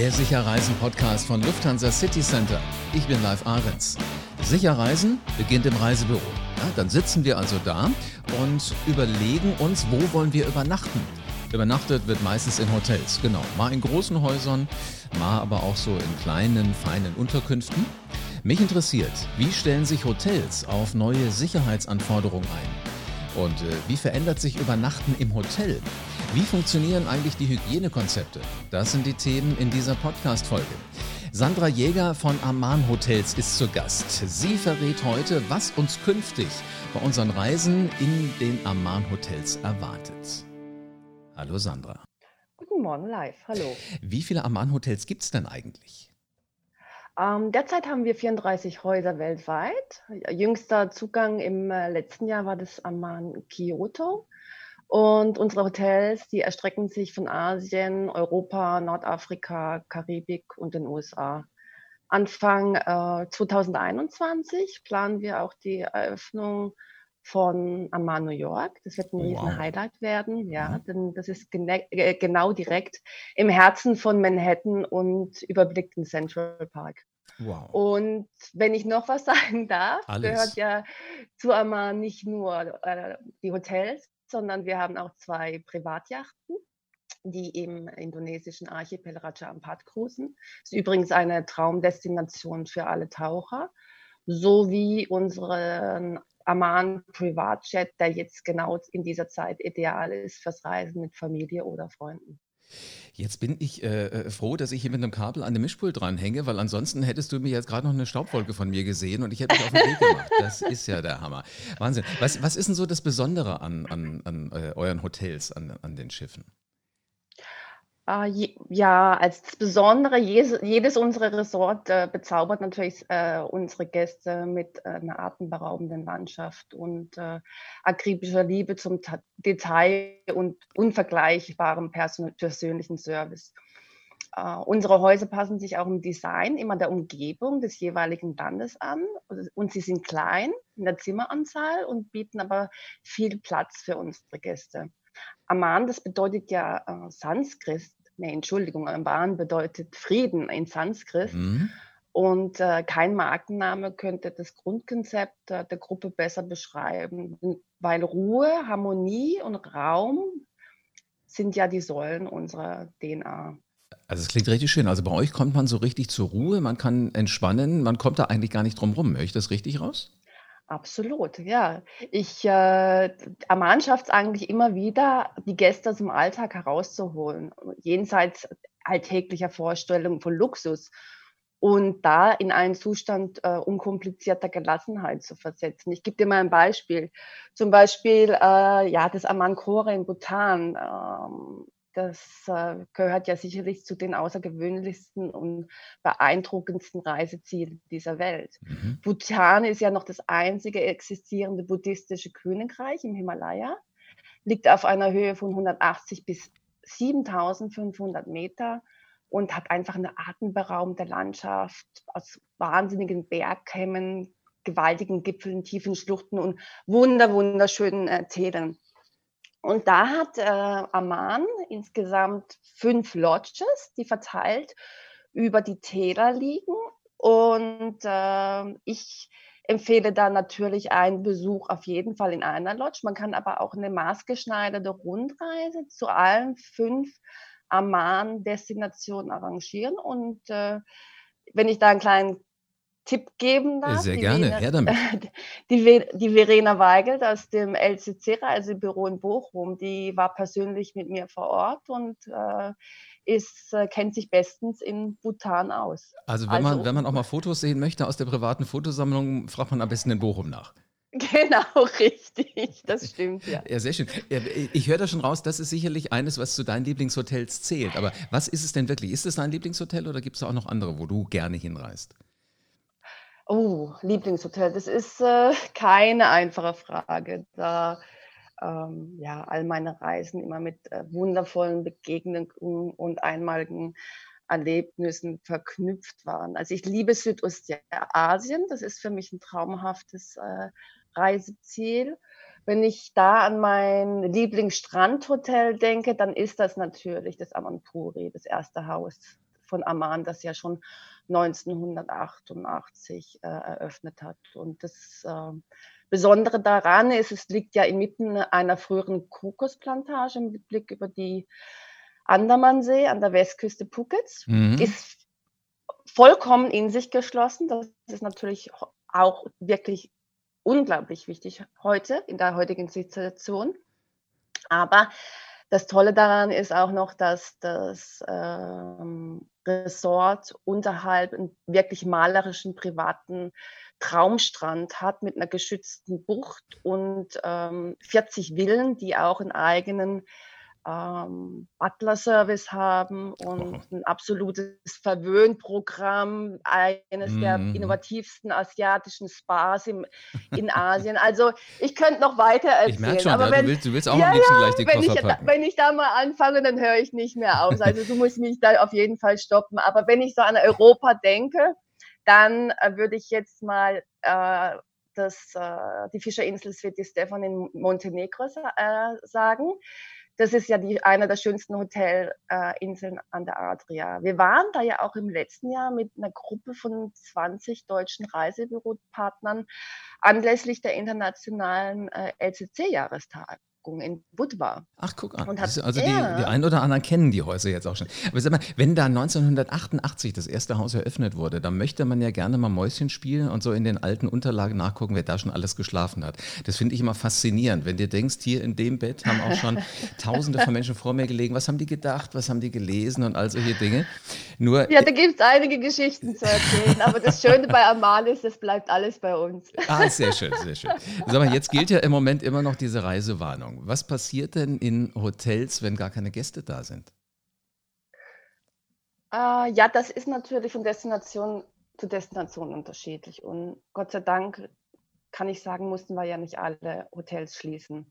Der Sicherreisen-Podcast von Lufthansa City Center. Ich bin Live Ahrens. Sicherreisen beginnt im Reisebüro. Ja, dann sitzen wir also da und überlegen uns, wo wollen wir übernachten. Übernachtet wird meistens in Hotels, genau. Mal in großen Häusern, mal aber auch so in kleinen, feinen Unterkünften. Mich interessiert, wie stellen sich Hotels auf neue Sicherheitsanforderungen ein? Und äh, wie verändert sich Übernachten im Hotel? Wie funktionieren eigentlich die Hygienekonzepte? Das sind die Themen in dieser Podcast-Folge. Sandra Jäger von Aman Hotels ist zu Gast. Sie verrät heute, was uns künftig bei unseren Reisen in den Aman Hotels erwartet. Hallo Sandra. Guten Morgen live, hallo. Wie viele Aman Hotels gibt es denn eigentlich? Ähm, derzeit haben wir 34 Häuser weltweit. Jüngster Zugang im äh, letzten Jahr war das Aman Kyoto. Und unsere Hotels, die erstrecken sich von Asien, Europa, Nordafrika, Karibik und den USA. Anfang äh, 2021 planen wir auch die Eröffnung von Amman, New York. Das wird ein wow. riesen Highlight werden, ja, mhm. denn das ist äh, genau direkt im Herzen von Manhattan und überblickt den Central Park. Wow. Und wenn ich noch was sagen darf, Alles. gehört ja zu Amman nicht nur äh, die Hotels, sondern wir haben auch zwei Privatjachten, die im indonesischen Archipel Raja Ampat cruisen. Das ist übrigens eine Traumdestination für alle Taucher, sowie unseren Aman Privatjet, der jetzt genau in dieser Zeit ideal ist fürs Reisen mit Familie oder Freunden. Jetzt bin ich äh, äh, froh, dass ich hier mit einem Kabel an dem Mischpult dranhänge, weil ansonsten hättest du mir jetzt gerade noch eine Staubwolke von mir gesehen und ich hätte mich auf den Weg gemacht. Das ist ja der Hammer. Wahnsinn. Was, was ist denn so das Besondere an, an, an äh, euren Hotels, an, an den Schiffen? Äh, ja, als Besondere, jedes, unserer Resort äh, bezaubert natürlich äh, unsere Gäste mit äh, einer atemberaubenden Landschaft und akribischer Liebe zum Ta Detail und unvergleichbarem persönlichen Service. Unsere Häuser passen sich auch im Design immer der Umgebung des jeweiligen Landes an und sie sind klein in der Zimmeranzahl und bieten aber viel Platz für unsere Gäste. Aman, das bedeutet ja äh, Sanskrit, nee, Entschuldigung, Amban bedeutet Frieden in Sanskrit. Mhm. Und äh, kein Markenname könnte das Grundkonzept äh, der Gruppe besser beschreiben, weil Ruhe, Harmonie und Raum sind ja die Säulen unserer DNA. Also es klingt richtig schön. Also bei euch kommt man so richtig zur Ruhe, man kann entspannen, man kommt da eigentlich gar nicht drum rum. Höre ich das richtig raus? Absolut, ja. Ich äh, schafft es eigentlich immer wieder, die Gäste aus dem Alltag herauszuholen, jenseits alltäglicher Vorstellungen von Luxus und da in einen Zustand äh, unkomplizierter Gelassenheit zu versetzen. Ich gebe dir mal ein Beispiel. Zum Beispiel äh, ja, das Amankore in Bhutan. Ähm, das äh, gehört ja sicherlich zu den außergewöhnlichsten und beeindruckendsten Reisezielen dieser Welt. Mhm. Bhutan ist ja noch das einzige existierende buddhistische Königreich im Himalaya, liegt auf einer Höhe von 180 bis 7500 Meter und hat einfach eine atemberaubende Landschaft aus wahnsinnigen Bergkämmen, gewaltigen Gipfeln, tiefen Schluchten und wunder, wunderschönen äh, Tälern. Und da hat äh, Amman insgesamt fünf Lodges, die verteilt über die Täler liegen. Und äh, ich empfehle da natürlich einen Besuch auf jeden Fall in einer Lodge. Man kann aber auch eine maßgeschneiderte Rundreise zu allen fünf Amman-Destinationen arrangieren. Und äh, wenn ich da einen kleinen Tipp geben darf. Sehr gerne, Verena, her damit. Die, die Verena Weigelt aus dem LCC Reisebüro in Bochum, die war persönlich mit mir vor Ort und äh, ist, äh, kennt sich bestens in Bhutan aus. Also wenn, also, man, wenn man auch mal Fotos sehen möchte aus der privaten Fotosammlung, fragt man am besten in Bochum nach. Genau, richtig. Das stimmt, ja. Ja, sehr schön. Ich höre da schon raus, das ist sicherlich eines, was zu deinen Lieblingshotels zählt. Aber was ist es denn wirklich? Ist es dein Lieblingshotel oder gibt es auch noch andere, wo du gerne hinreist? Oh, Lieblingshotel, das ist äh, keine einfache Frage, da ähm, ja all meine Reisen immer mit äh, wundervollen Begegnungen und einmaligen Erlebnissen verknüpft waren. Also ich liebe Südostasien, das ist für mich ein traumhaftes äh, Reiseziel. Wenn ich da an mein Lieblingsstrandhotel denke, dann ist das natürlich das Amanpuri, das erste Haus von Amman, das ja schon 1988 äh, eröffnet hat. Und das äh, Besondere daran ist, es liegt ja inmitten einer früheren Kokosplantage mit Blick über die Andamansee an der Westküste Phukets. Mhm. Ist vollkommen in sich geschlossen. Das ist natürlich auch wirklich unglaublich wichtig heute, in der heutigen Situation. Aber das Tolle daran ist auch noch, dass das ähm, Resort unterhalb einen wirklich malerischen privaten Traumstrand hat mit einer geschützten Bucht und ähm, 40 Villen, die auch einen eigenen ähm, Butler-Service haben und oh. ein absolutes Verwöhnprogramm, eines mm. der mhm. innovativsten asiatischen Spas im, in Asien. Also ich könnte noch weiter erzählen. Ich merke schon, aber ja, wenn, du, willst, du willst auch ja, am liebsten gleich die wenn Koffer ich, packen. wenn ich da mal anfange, dann höre ich nicht mehr auf. Also du musst mich da auf jeden Fall stoppen. Aber wenn ich so an Europa denke, dann äh, würde ich jetzt mal äh, das, äh, die Fischerinsel Sveti Stefan in Montenegro äh, sagen. Das ist ja die, eine der schönsten Hotelinseln äh, an der Adria. Wir waren da ja auch im letzten Jahr mit einer Gruppe von 20 deutschen Reisebüropartnern anlässlich der internationalen äh, LCC-Jahrestag in Budva. Ach, guck an. also die, die einen oder anderen kennen die Häuser jetzt auch schon. Aber sag mal, wenn da 1988 das erste Haus eröffnet wurde, dann möchte man ja gerne mal Mäuschen spielen und so in den alten Unterlagen nachgucken, wer da schon alles geschlafen hat. Das finde ich immer faszinierend. Wenn du denkst, hier in dem Bett haben auch schon tausende von Menschen vor mir gelegen. Was haben die gedacht? Was haben die gelesen und all solche Dinge? Nur, ja, da gibt es einige Geschichten zu erzählen. aber das Schöne bei Amal ist, das bleibt alles bei uns. Ah, sehr schön, sehr schön. Sag mal, jetzt gilt ja im Moment immer noch diese Reisewarnung. Ahnung. Was passiert denn in Hotels, wenn gar keine Gäste da sind? Äh, ja, das ist natürlich von Destination zu Destination unterschiedlich. Und Gott sei Dank kann ich sagen, mussten wir ja nicht alle Hotels schließen.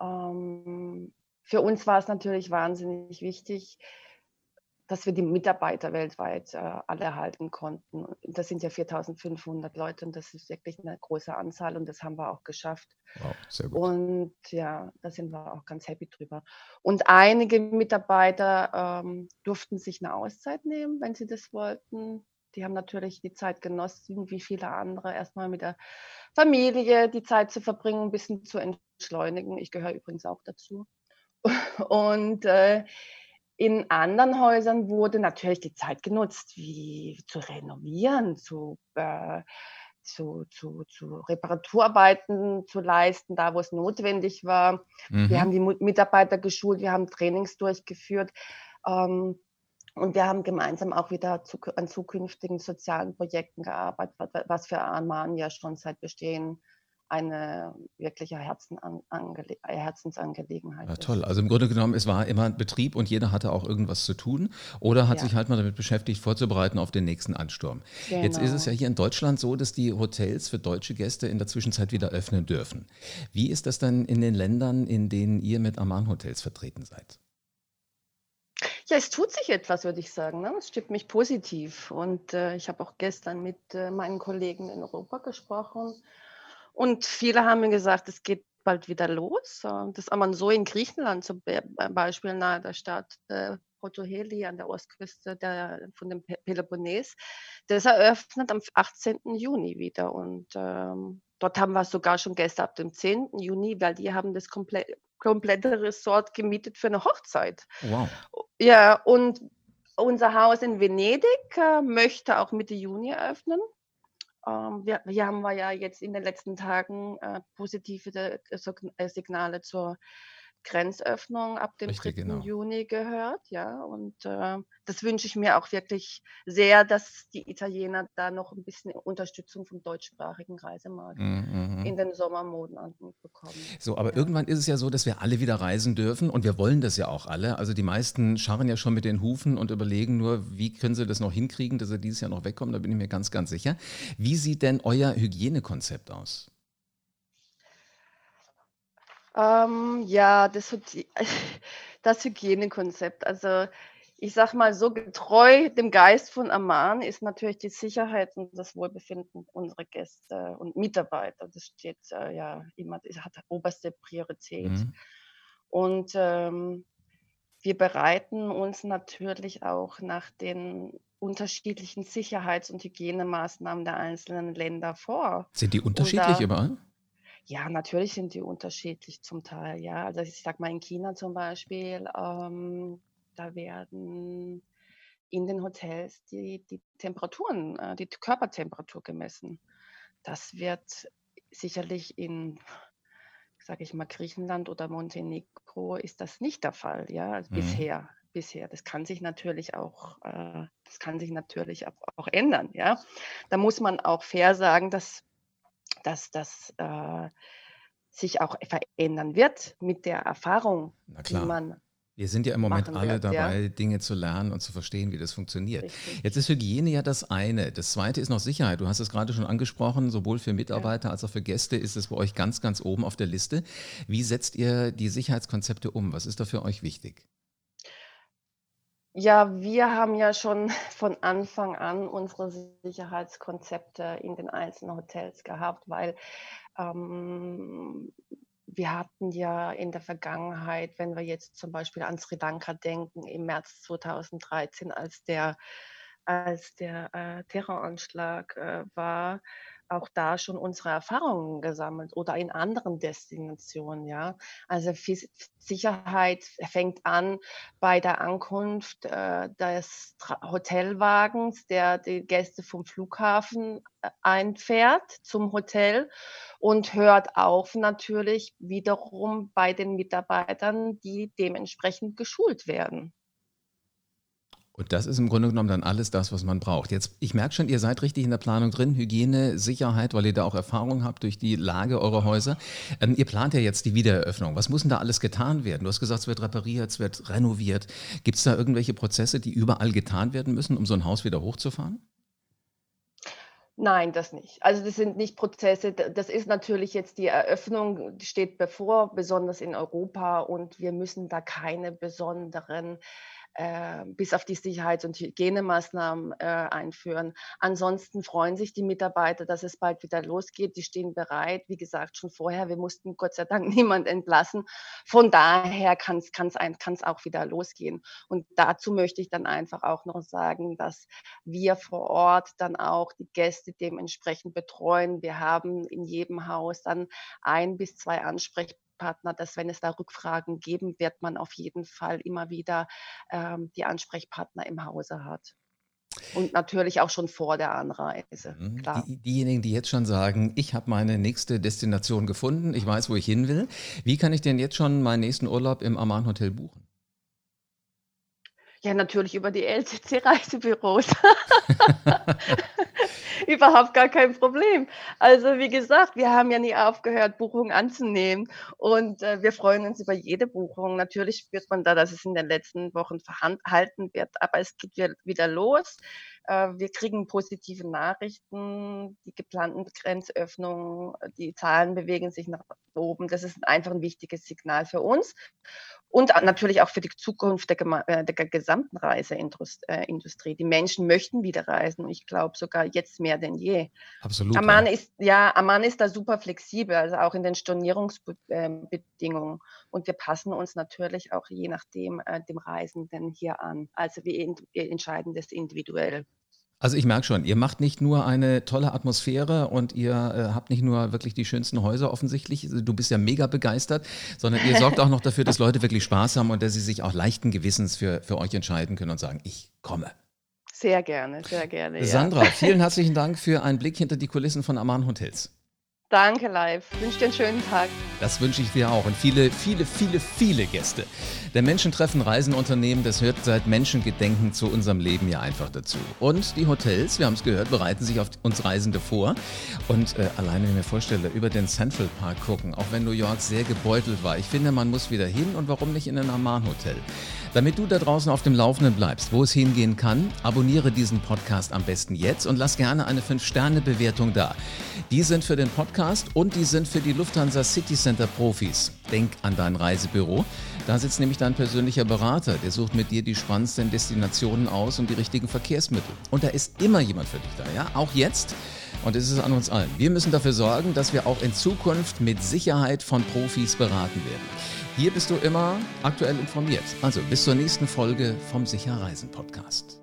Ähm, für uns war es natürlich wahnsinnig wichtig, dass wir die Mitarbeiter weltweit äh, alle erhalten konnten. Das sind ja 4500 Leute und das ist wirklich eine große Anzahl und das haben wir auch geschafft. Wow, sehr gut. Und ja, da sind wir auch ganz happy drüber. Und einige Mitarbeiter ähm, durften sich eine Auszeit nehmen, wenn sie das wollten. Die haben natürlich die Zeit genossen, wie viele andere, erstmal mit der Familie die Zeit zu verbringen, ein bisschen zu entschleunigen. Ich gehöre übrigens auch dazu. Und äh, in anderen Häusern wurde natürlich die Zeit genutzt, wie zu renovieren, zu, äh, zu, zu, zu Reparaturarbeiten zu leisten, da wo es notwendig war. Mhm. Wir haben die Mitarbeiter geschult, wir haben Trainings durchgeführt. Ähm, und wir haben gemeinsam auch wieder zu, an zukünftigen sozialen Projekten gearbeitet, was für Arman ja schon seit Bestehen eine wirkliche Herzensangelegenheit. Ja, toll. Also im Grunde genommen, es war immer Betrieb und jeder hatte auch irgendwas zu tun oder hat ja. sich halt mal damit beschäftigt, vorzubereiten auf den nächsten Ansturm. Genau. Jetzt ist es ja hier in Deutschland so, dass die Hotels für deutsche Gäste in der Zwischenzeit wieder öffnen dürfen. Wie ist das dann in den Ländern, in denen ihr mit Aman Hotels vertreten seid? Ja, es tut sich etwas, würde ich sagen. Ne? Es stimmt mich positiv. Und äh, ich habe auch gestern mit äh, meinen Kollegen in Europa gesprochen und viele haben mir gesagt, es geht bald wieder los. Das man so in Griechenland zum Beispiel nahe der Stadt äh, Protoheli an der Ostküste der, von dem Peloponnes. Das eröffnet am 18. Juni wieder. Und ähm, dort haben wir sogar schon Gäste ab dem 10. Juni, weil die haben das komplett, komplette Resort gemietet für eine Hochzeit. Wow. Ja, und unser Haus in Venedig äh, möchte auch Mitte Juni eröffnen. Ähm, wir, wir haben ja jetzt in den letzten Tagen äh, positive äh, äh, Signale zur Grenzöffnung ab dem Richtig, 3. Genau. Juni gehört, ja. Und äh, das wünsche ich mir auch wirklich sehr, dass die Italiener da noch ein bisschen Unterstützung vom deutschsprachigen Reisemarkt mm, mm, in den Sommermonaten bekommen. So, aber ja. irgendwann ist es ja so, dass wir alle wieder reisen dürfen und wir wollen das ja auch alle. Also die meisten scharren ja schon mit den Hufen und überlegen nur, wie können sie das noch hinkriegen, dass sie dieses Jahr noch wegkommen, da bin ich mir ganz, ganz sicher. Wie sieht denn euer Hygienekonzept aus? Ähm, ja, das, das Hygienekonzept. Also ich sag mal, so getreu dem Geist von Amman ist natürlich die Sicherheit und das Wohlbefinden unserer Gäste und Mitarbeiter. Das steht äh, ja immer, das hat oberste Priorität. Mhm. Und ähm, wir bereiten uns natürlich auch nach den unterschiedlichen Sicherheits- und Hygienemaßnahmen der einzelnen Länder vor. Sind die unterschiedlich da, überall? Ja, natürlich sind die unterschiedlich zum Teil. Ja, also ich sag mal in China zum Beispiel, ähm, da werden in den Hotels die, die Temperaturen, äh, die Körpertemperatur gemessen. Das wird sicherlich in, sage ich mal, Griechenland oder Montenegro ist das nicht der Fall, ja, also mhm. bisher. Bisher. Das kann sich natürlich auch, äh, das kann sich natürlich auch, auch, ändern, ja. Da muss man auch fair sagen, dass, dass das äh, sich auch verändern wird mit der Erfahrung, die man wir sind ja im Moment alle wird, dabei, ja. Dinge zu lernen und zu verstehen, wie das funktioniert. Richtig. Jetzt ist Hygiene ja das eine. Das zweite ist noch Sicherheit. Du hast es gerade schon angesprochen, sowohl für Mitarbeiter ja. als auch für Gäste ist es bei euch ganz, ganz oben auf der Liste. Wie setzt ihr die Sicherheitskonzepte um? Was ist da für euch wichtig? Ja, wir haben ja schon von Anfang an unsere Sicherheitskonzepte in den einzelnen Hotels gehabt, weil ähm, wir hatten ja in der Vergangenheit, wenn wir jetzt zum Beispiel an Sri Lanka denken, im März 2013, als der, als der äh, Terroranschlag äh, war, auch da schon unsere Erfahrungen gesammelt oder in anderen Destinationen, ja. Also Sicherheit fängt an bei der Ankunft äh, des Hotelwagens, der die Gäste vom Flughafen äh, einfährt zum Hotel und hört auf natürlich wiederum bei den Mitarbeitern, die dementsprechend geschult werden. Und das ist im Grunde genommen dann alles das, was man braucht. Jetzt, ich merke schon, ihr seid richtig in der Planung drin, Hygiene, Sicherheit, weil ihr da auch Erfahrung habt durch die Lage eurer Häuser. Ähm, ihr plant ja jetzt die Wiedereröffnung. Was muss denn da alles getan werden? Du hast gesagt, es wird repariert, es wird renoviert. Gibt es da irgendwelche Prozesse, die überall getan werden müssen, um so ein Haus wieder hochzufahren? Nein, das nicht. Also das sind nicht Prozesse. Das ist natürlich jetzt die Eröffnung, steht bevor, besonders in Europa. Und wir müssen da keine besonderen äh, bis auf die Sicherheits- und Hygienemaßnahmen äh, einführen. Ansonsten freuen sich die Mitarbeiter, dass es bald wieder losgeht. Die stehen bereit. Wie gesagt, schon vorher, wir mussten Gott sei Dank niemand entlassen. Von daher kann es auch wieder losgehen. Und dazu möchte ich dann einfach auch noch sagen, dass wir vor Ort dann auch die Gäste dementsprechend betreuen. Wir haben in jedem Haus dann ein bis zwei Ansprechpartner Ansprechpartner, dass wenn es da Rückfragen geben wird, man auf jeden Fall immer wieder ähm, die Ansprechpartner im Hause hat. Und natürlich auch schon vor der Anreise. Mhm. Die, diejenigen, die jetzt schon sagen, ich habe meine nächste Destination gefunden, ich weiß, wo ich hin will. Wie kann ich denn jetzt schon meinen nächsten Urlaub im Amman Hotel buchen? Ja, natürlich über die LCC-Reisebüros. Überhaupt gar kein Problem. Also wie gesagt, wir haben ja nie aufgehört, Buchungen anzunehmen und äh, wir freuen uns über jede Buchung. Natürlich spürt man da, dass es in den letzten Wochen verhalten wird, aber es geht wieder los. Äh, wir kriegen positive Nachrichten, die geplanten Grenzöffnungen, die Zahlen bewegen sich nach oben. Das ist einfach ein wichtiges Signal für uns und natürlich auch für die Zukunft der, äh, der gesamten Reiseindustrie. Die Menschen möchten wieder reisen. Ich glaube sogar jetzt mehr denn je. Absolut. Amman ja. ist ja Amman ist da super flexibel, also auch in den Stornierungsbedingungen. Und wir passen uns natürlich auch je nachdem äh, dem Reisenden hier an. Also wir entscheiden das individuell. Also ich merke schon, ihr macht nicht nur eine tolle Atmosphäre und ihr äh, habt nicht nur wirklich die schönsten Häuser offensichtlich, du bist ja mega begeistert, sondern ihr sorgt auch noch dafür, dass Leute wirklich Spaß haben und dass sie sich auch leichten Gewissens für, für euch entscheiden können und sagen, ich komme. Sehr gerne, sehr gerne. Sandra, ja. vielen herzlichen Dank für einen Blick hinter die Kulissen von Aman Hotels. Danke, live. Wünsche dir einen schönen Tag. Das wünsche ich dir auch und viele, viele, viele, viele Gäste. Der Menschentreffen Reisenunternehmen, das hört seit Menschengedenken zu unserem Leben ja einfach dazu. Und die Hotels, wir haben es gehört, bereiten sich auf uns Reisende vor. Und äh, alleine, wenn ich mir vorstelle, über den Central Park gucken, auch wenn New York sehr gebeutelt war. Ich finde, man muss wieder hin und warum nicht in ein Amman Hotel? Damit du da draußen auf dem Laufenden bleibst, wo es hingehen kann, abonniere diesen Podcast am besten jetzt und lass gerne eine 5-Sterne-Bewertung da. Die sind für den Podcast und die sind für die Lufthansa City Center Profis. Denk an dein Reisebüro. Da sitzt nämlich dein persönlicher Berater, der sucht mit dir die spannendsten Destinationen aus und die richtigen Verkehrsmittel. Und da ist immer jemand für dich da, ja? Auch jetzt. Und es ist an uns allen. Wir müssen dafür sorgen, dass wir auch in Zukunft mit Sicherheit von Profis beraten werden. Hier bist du immer aktuell informiert. Also bis zur nächsten Folge vom Sicher Reisen Podcast.